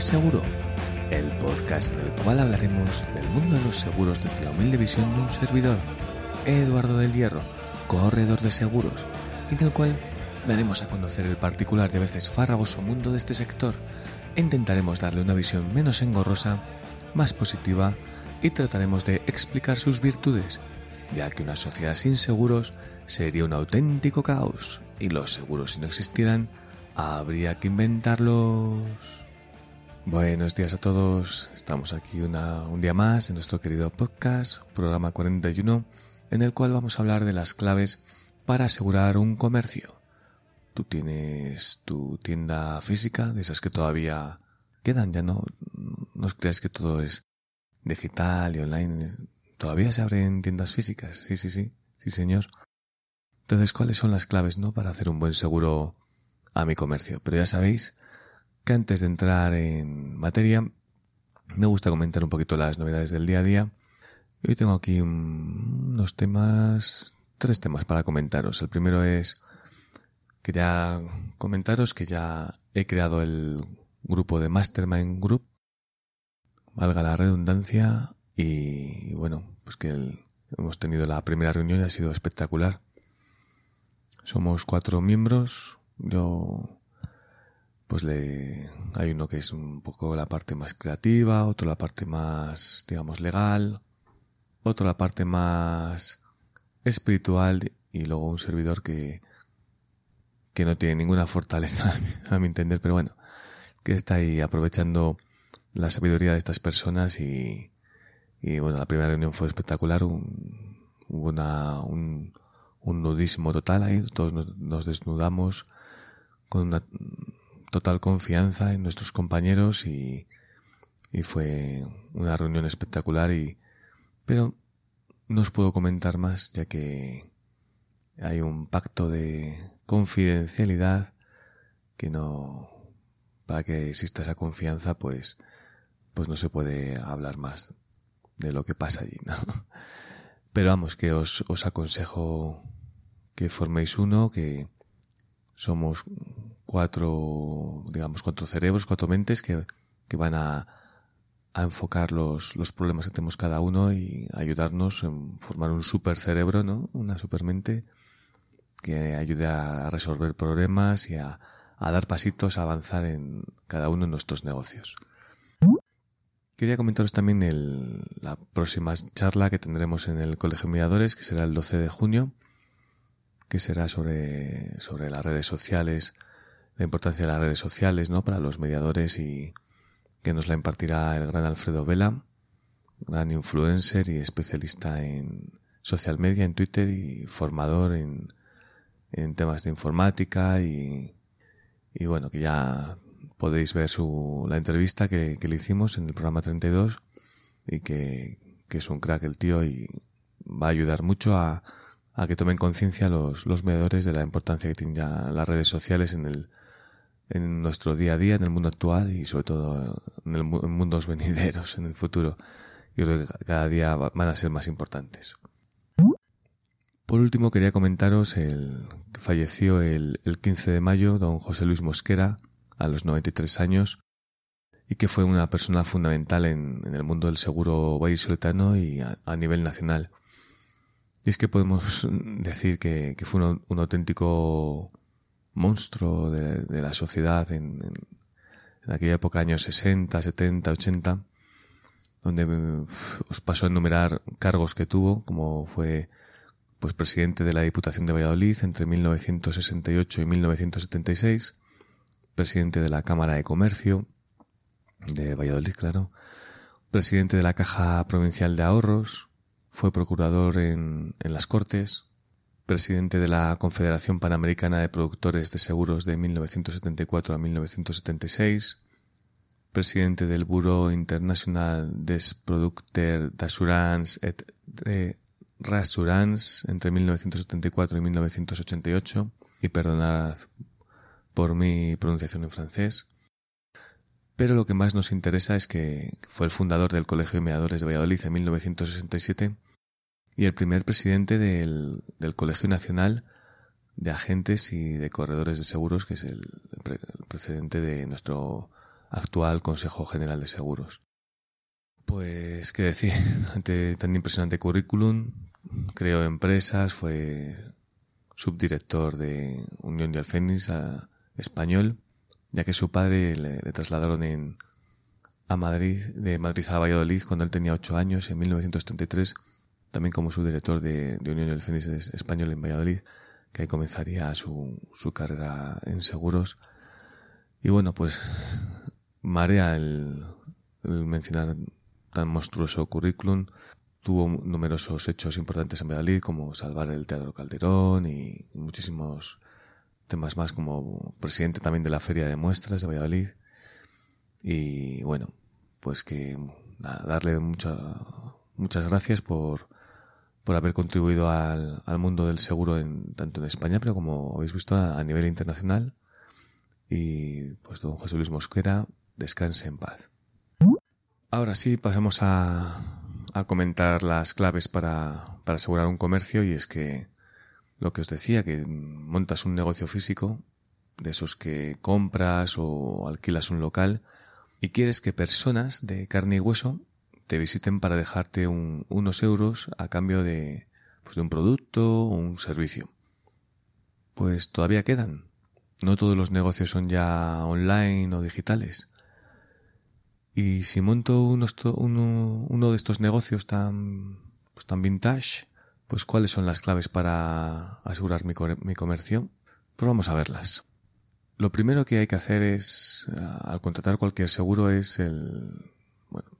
Seguro, el podcast en el cual hablaremos del mundo de los seguros desde la humilde visión de un servidor, Eduardo del Hierro, corredor de seguros, y del cual daremos a conocer el particular a veces farragoso mundo de este sector intentaremos darle una visión menos engorrosa, más positiva y trataremos de explicar sus virtudes, ya que una sociedad sin seguros sería un auténtico caos y los seguros si no existieran habría que inventarlos. Buenos días a todos, estamos aquí un día más en nuestro querido podcast, programa 41, en el cual vamos a hablar de las claves para asegurar un comercio. Tú tienes tu tienda física, de esas que todavía quedan, ya no, no os creáis que todo es digital y online. Todavía se abren tiendas físicas, sí, sí, sí, sí señor. Entonces, ¿cuáles son las claves, no? Para hacer un buen seguro a mi comercio. Pero ya sabéis que antes de entrar en materia, me gusta comentar un poquito las novedades del día a día. Hoy tengo aquí unos temas, tres temas para comentaros. El primero es, quería comentaros que ya he creado el grupo de Mastermind Group, valga la redundancia, y, bueno, pues que hemos tenido la primera reunión y ha sido espectacular. Somos cuatro miembros, yo, pues le, hay uno que es un poco la parte más creativa, otro la parte más, digamos, legal, otro la parte más espiritual y luego un servidor que, que no tiene ninguna fortaleza, a mi entender, pero bueno, que está ahí aprovechando la sabiduría de estas personas y, y bueno, la primera reunión fue espectacular, un, hubo una, un, un nudismo total ahí, todos nos, nos desnudamos, con una total confianza en nuestros compañeros y, y fue una reunión espectacular y pero no os puedo comentar más ya que hay un pacto de confidencialidad que no para que exista esa confianza pues pues no se puede hablar más de lo que pasa allí ¿no? pero vamos que os, os aconsejo que forméis uno que somos cuatro, digamos, cuatro cerebros, cuatro mentes que, que van a, a enfocar los, los problemas que tenemos cada uno y ayudarnos en formar un super cerebro, ¿no? Una super mente que ayude a resolver problemas y a, a dar pasitos, a avanzar en cada uno de nuestros negocios. Quería comentaros también el, la próxima charla que tendremos en el Colegio Miradores, que será el 12 de junio, que será sobre, sobre las redes sociales, la importancia de las redes sociales, ¿no? Para los mediadores y que nos la impartirá el gran Alfredo Vela, gran influencer y especialista en social media, en Twitter y formador en, en temas de informática y, y bueno, que ya podéis ver su, la entrevista que, que le hicimos en el programa 32 y que, que es un crack el tío y va a ayudar mucho a, a que tomen conciencia los, los mediadores de la importancia que tienen las redes sociales en el en nuestro día a día, en el mundo actual y sobre todo en, el, en mundos venideros, en el futuro. Yo creo que cada día van a ser más importantes. Por último, quería comentaros el que falleció el, el 15 de mayo don José Luis Mosquera a los 93 años y que fue una persona fundamental en, el mundo del seguro vallisoletano y a nivel nacional. Y es que podemos decir que, fue un, un, auténtico monstruo de, la sociedad en, en, en, aquella época, años 60, 70, 80, donde os paso a enumerar cargos que tuvo, como fue pues presidente de la Diputación de Valladolid entre 1968 y 1976, presidente de la Cámara de Comercio de Valladolid, claro, presidente de la Caja Provincial de Ahorros, fue procurador en, las Cortes, presidente de la Confederación Panamericana de Productores de Seguros de 1974 a 1976, presidente del Bureau International des Producteurs d'Assurance et de Rassurance entre 1974 y 1988, y perdonad por mi pronunciación en francés, pero lo que más nos interesa es que fue el fundador del Colegio de Mediadores de Valladolid en 1967 y el primer presidente del, Colegio Nacional de agentes y de corredores de seguros, que es el, precedente de nuestro actual Consejo General de Seguros. Pues, qué decir, ante tan impresionante currículum, creó empresas, fue subdirector de Unión de Alfenis a español, ya que su padre le, trasladaron en, a Madrid, de Madrid a Valladolid cuando él tenía ocho años, en 1933, también como subdirector de, de Unión del Fénix español en Valladolid, que ahí comenzaría su, su carrera en seguros. Y bueno, pues marea el, el mencionar tan monstruoso currículum, tuvo numerosos hechos importantes en Valladolid, como salvar el Teatro Calderón y muchísimos temas más, como presidente también de la Feria de Muestras de Valladolid. Y bueno, pues que darle muchas muchas gracias por, por haber contribuido al, al, mundo del seguro en, tanto en España, pero como habéis visto a, a nivel internacional. Y pues don José Luis Mosquera, descanse en paz. Ahora sí, pasamos a, a comentar las claves para, para asegurar un comercio y es que lo que os decía, que montas un negocio físico, de esos que compras o alquilas un local, y quieres que personas de carne y hueso te visiten para dejarte unos euros a cambio de, pues de un producto o un servicio. Pues todavía quedan. No todos los negocios son ya online o digitales. Y si monto uno, uno de estos negocios tan, pues tan vintage, pues cuáles son las claves para asegurar mi, comercio, pues vamos a verlas. Lo primero que hay que hacer es, al contratar cualquier seguro, es el, bueno,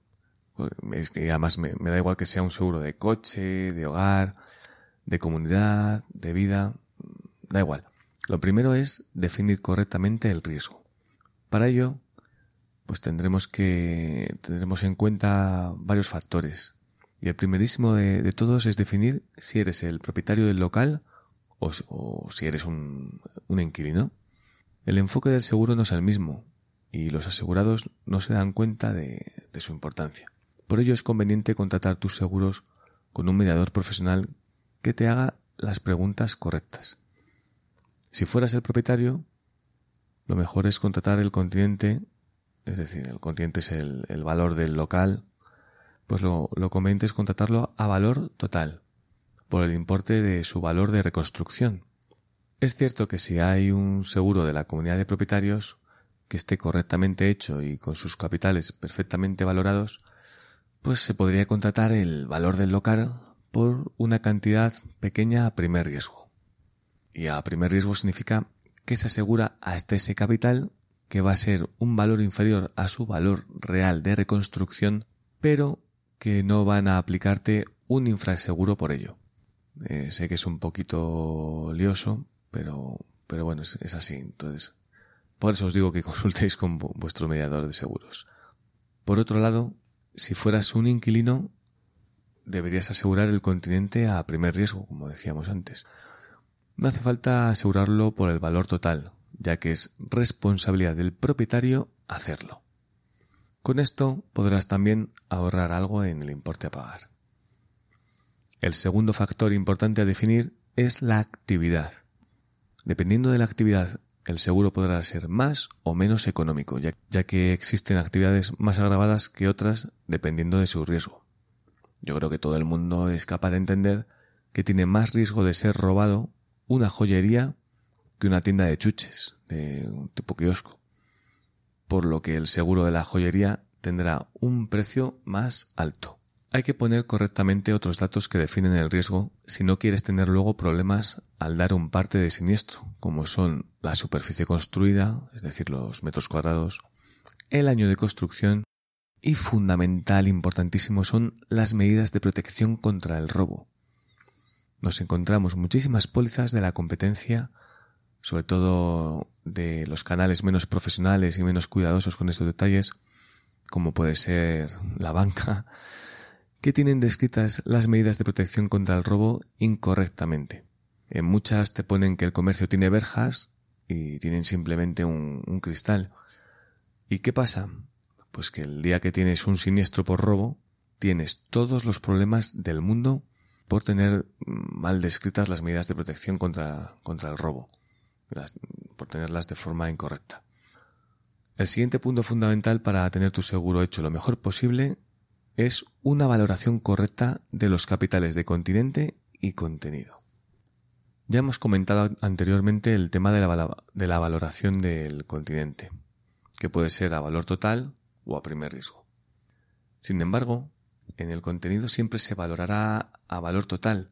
es que además me da igual que sea un seguro de coche, de hogar, de comunidad, de vida, da igual. Lo primero es definir correctamente el riesgo. Para ello, pues tendremos que tendremos en cuenta varios factores. Y el primerísimo de, todos es definir si eres el propietario del local o, si eres un, inquilino. El enfoque del seguro no es el mismo y los asegurados no se dan cuenta de, su importancia. Por ello es conveniente contratar tus seguros con un mediador profesional que te haga las preguntas correctas. Si fueras el propietario, lo mejor es contratar el continente es decir, el continente es el valor del local, pues lo, lo conveniente es contratarlo a valor total, por el importe de su valor de reconstrucción. Es cierto que si hay un seguro de la comunidad de propietarios que esté correctamente hecho y con sus capitales perfectamente valorados, pues se podría contratar el valor del local por una cantidad pequeña a primer riesgo. Y a primer riesgo significa que se asegura hasta ese capital que va a ser un valor inferior a su valor real de reconstrucción, pero que no van a aplicarte un infraseguro por ello. Eh, sé que es un poquito lioso, pero, pero bueno, es, es, así. Entonces, por eso os digo que consultéis con vuestro mediador de seguros. Por otro lado, si fueras un inquilino, deberías asegurar el continente a primer riesgo, como decíamos antes. No hace falta asegurarlo por el valor total, ya que es responsabilidad del propietario hacerlo. Con esto podrás también ahorrar algo en el importe a pagar. El segundo factor importante a definir es la actividad. Dependiendo de la actividad, el seguro podrá ser más o menos económico, ya, que existen actividades más agravadas que otras dependiendo de su riesgo. Yo creo que todo el mundo es capaz de entender que tiene más riesgo de ser robado una joyería que una tienda de chuches, de un tipo kiosco. Por lo que el seguro de la joyería tendrá un precio más alto. Hay que poner correctamente otros datos que definen el riesgo si no quieres tener luego problemas al dar un parte de siniestro, como son la superficie construida, es decir, los metros cuadrados, el año de construcción y fundamental, importantísimo, son las medidas de protección contra el robo. Nos encontramos muchísimas pólizas de la competencia sobre todo de los canales menos profesionales y menos cuidadosos con estos detalles, como puede ser la banca, que tienen descritas las medidas de protección contra el robo incorrectamente. En muchas te ponen que el comercio tiene verjas y tienen simplemente un, cristal. ¿Y qué pasa? Pues que el día que tienes un siniestro por robo, tienes todos los problemas del mundo por tener mal descritas las medidas de protección contra, contra el robo, por tenerlas de forma incorrecta. El siguiente punto fundamental para tener tu seguro hecho lo mejor posible es una valoración correcta de los capitales de continente y contenido. Ya hemos comentado anteriormente el tema de la, valoración del continente, que puede ser a valor total o a primer riesgo. Sin embargo, en el contenido siempre se valorará a valor total,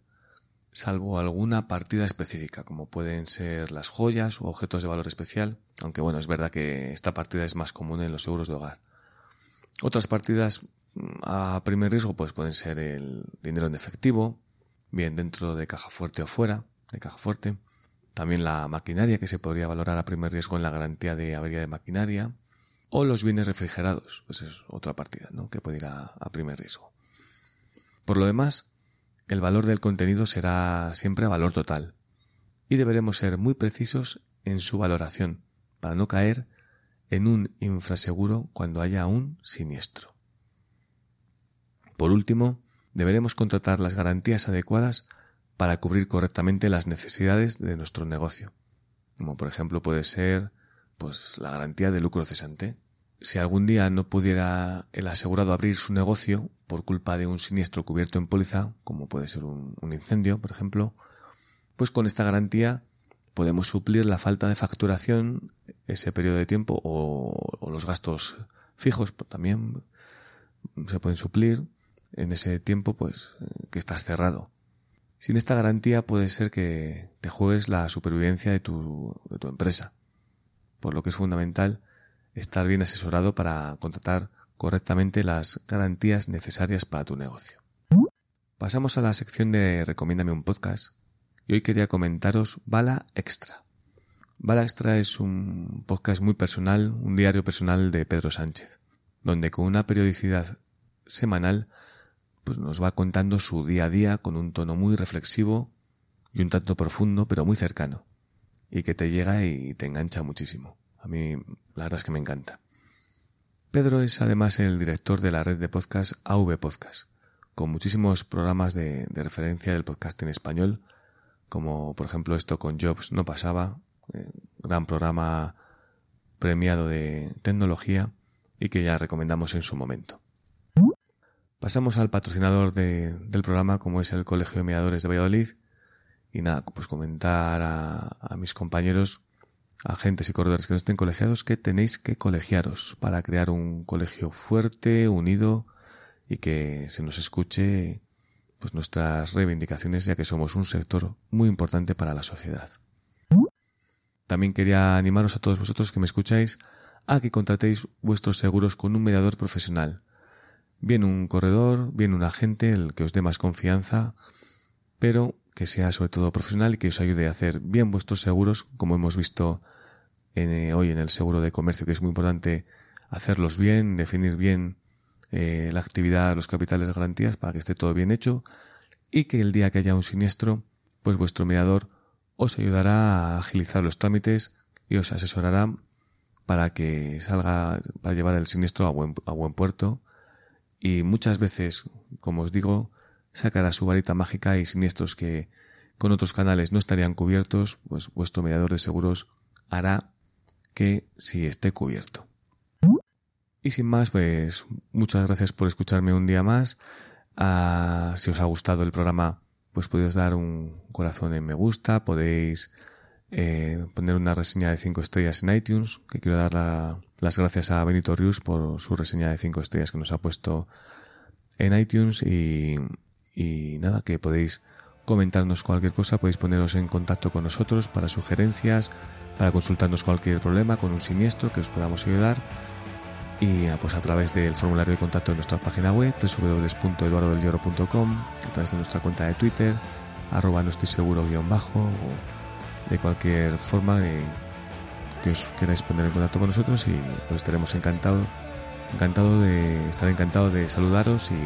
salvo alguna partida específica, como pueden ser las joyas o objetos de valor especial, aunque bueno, es verdad que esta partida es más común en los seguros de hogar. Otras partidas mm, a primer riesgo pues pueden ser el dinero en efectivo, bien dentro de caja fuerte o fuera de caja fuerte, también la maquinaria que se podría valorar a primer riesgo en la garantía de avería de maquinaria, o los bienes refrigerados, pues es otra partida, ¿no? que puede ir a primer riesgo. Por lo demás, el valor del contenido será siempre a valor total, y deberemos ser muy precisos en su valoración para no caer en un infraseguro cuando haya un siniestro. Por último, deberemos contratar las garantías adecuadas para cubrir correctamente las necesidades de nuestro negocio, como por ejemplo puede ser pues la garantía de lucro cesante. Si algún día no pudiera el asegurado abrir su negocio por culpa de un siniestro cubierto en póliza, como puede ser un, incendio, por ejemplo, pues con esta garantía podemos suplir la falta de facturación ese periodo de tiempo o, los gastos fijos pues, también se pueden suplir en ese tiempo pues que estás cerrado. Sin esta garantía puede ser que te juegues la supervivencia de tu, de tu empresa, por lo que es fundamental estar bien asesorado para contratar correctamente las garantías necesarias para tu negocio. Pasamos a la sección de Recomiéndame un podcast y hoy quería comentaros Bala Extra. Bala Extra es un podcast muy personal, un diario personal de Pedro Sánchez, donde con una periodicidad semanal pues nos va contando su día a día con un tono muy reflexivo y un tanto profundo, pero muy cercano, y que te llega y te engancha muchísimo. A mí la verdad es que me encanta. Pedro es además el director de la red de podcast AV Podcast, con muchísimos programas de, referencia del podcast en español, como por ejemplo esto con Jobs no pasaba, eh, gran programa premiado de tecnología y que ya recomendamos en su momento. Pasamos al patrocinador del programa, como es el Colegio de Mediadores de Valladolid, y nada, pues comentar a mis compañeros agentes y corredores que no estén colegiados que tenéis que colegiaros para crear un colegio fuerte, unido y que se nos escuche pues nuestras reivindicaciones ya que somos un sector muy importante para la sociedad. También quería animaros a todos vosotros que me escucháis a que contratéis vuestros seguros con un mediador profesional. Bien un corredor, bien un agente, el que os dé más confianza, pero que sea sobre todo profesional y que os ayude a hacer bien vuestros seguros, como hemos visto eh, hoy en el seguro de comercio, que es muy importante hacerlos bien, definir bien eh, la actividad, los capitales garantías para que esté todo bien hecho y que el día que haya un siniestro, pues vuestro mediador os ayudará a agilizar los trámites y os asesorará para que salga, para llevar el siniestro a buen, a buen puerto. Y muchas veces, como os digo, sacará su varita mágica y siniestros que con otros canales no estarían cubiertos, pues vuestro mediador de seguros hará que si esté cubierto. Y sin más, pues muchas gracias por escucharme un día más. Ah, si os ha gustado el programa, pues podéis dar un corazón en me gusta, podéis eh, poner una reseña de 5 estrellas en iTunes, que quiero dar las gracias a Benito Rius por su reseña de 5 estrellas que nos ha puesto en iTunes y y nada, que podéis comentarnos cualquier cosa, podéis poneros en contacto con nosotros para sugerencias, para consultarnos cualquier problema con un siniestro que os podamos ayudar. Y ah, pues a través del formulario de contacto de nuestra página web www.eduardodelhierro.com a través de nuestra cuenta de Twitter arroba no estoy seguro guion bajo o de cualquier forma que os queráis poner en contacto con nosotros y pues estaremos encantado encantado de estar encantado de saludaros y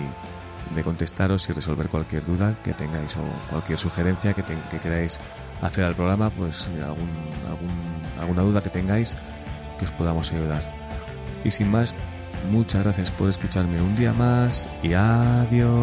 de contestaros y resolver cualquier duda que tengáis o cualquier sugerencia que, queráis hacer al programa, pues algún, alguna duda que tengáis que os podamos ayudar. Y sin más, muchas gracias por escucharme un día más y adiós.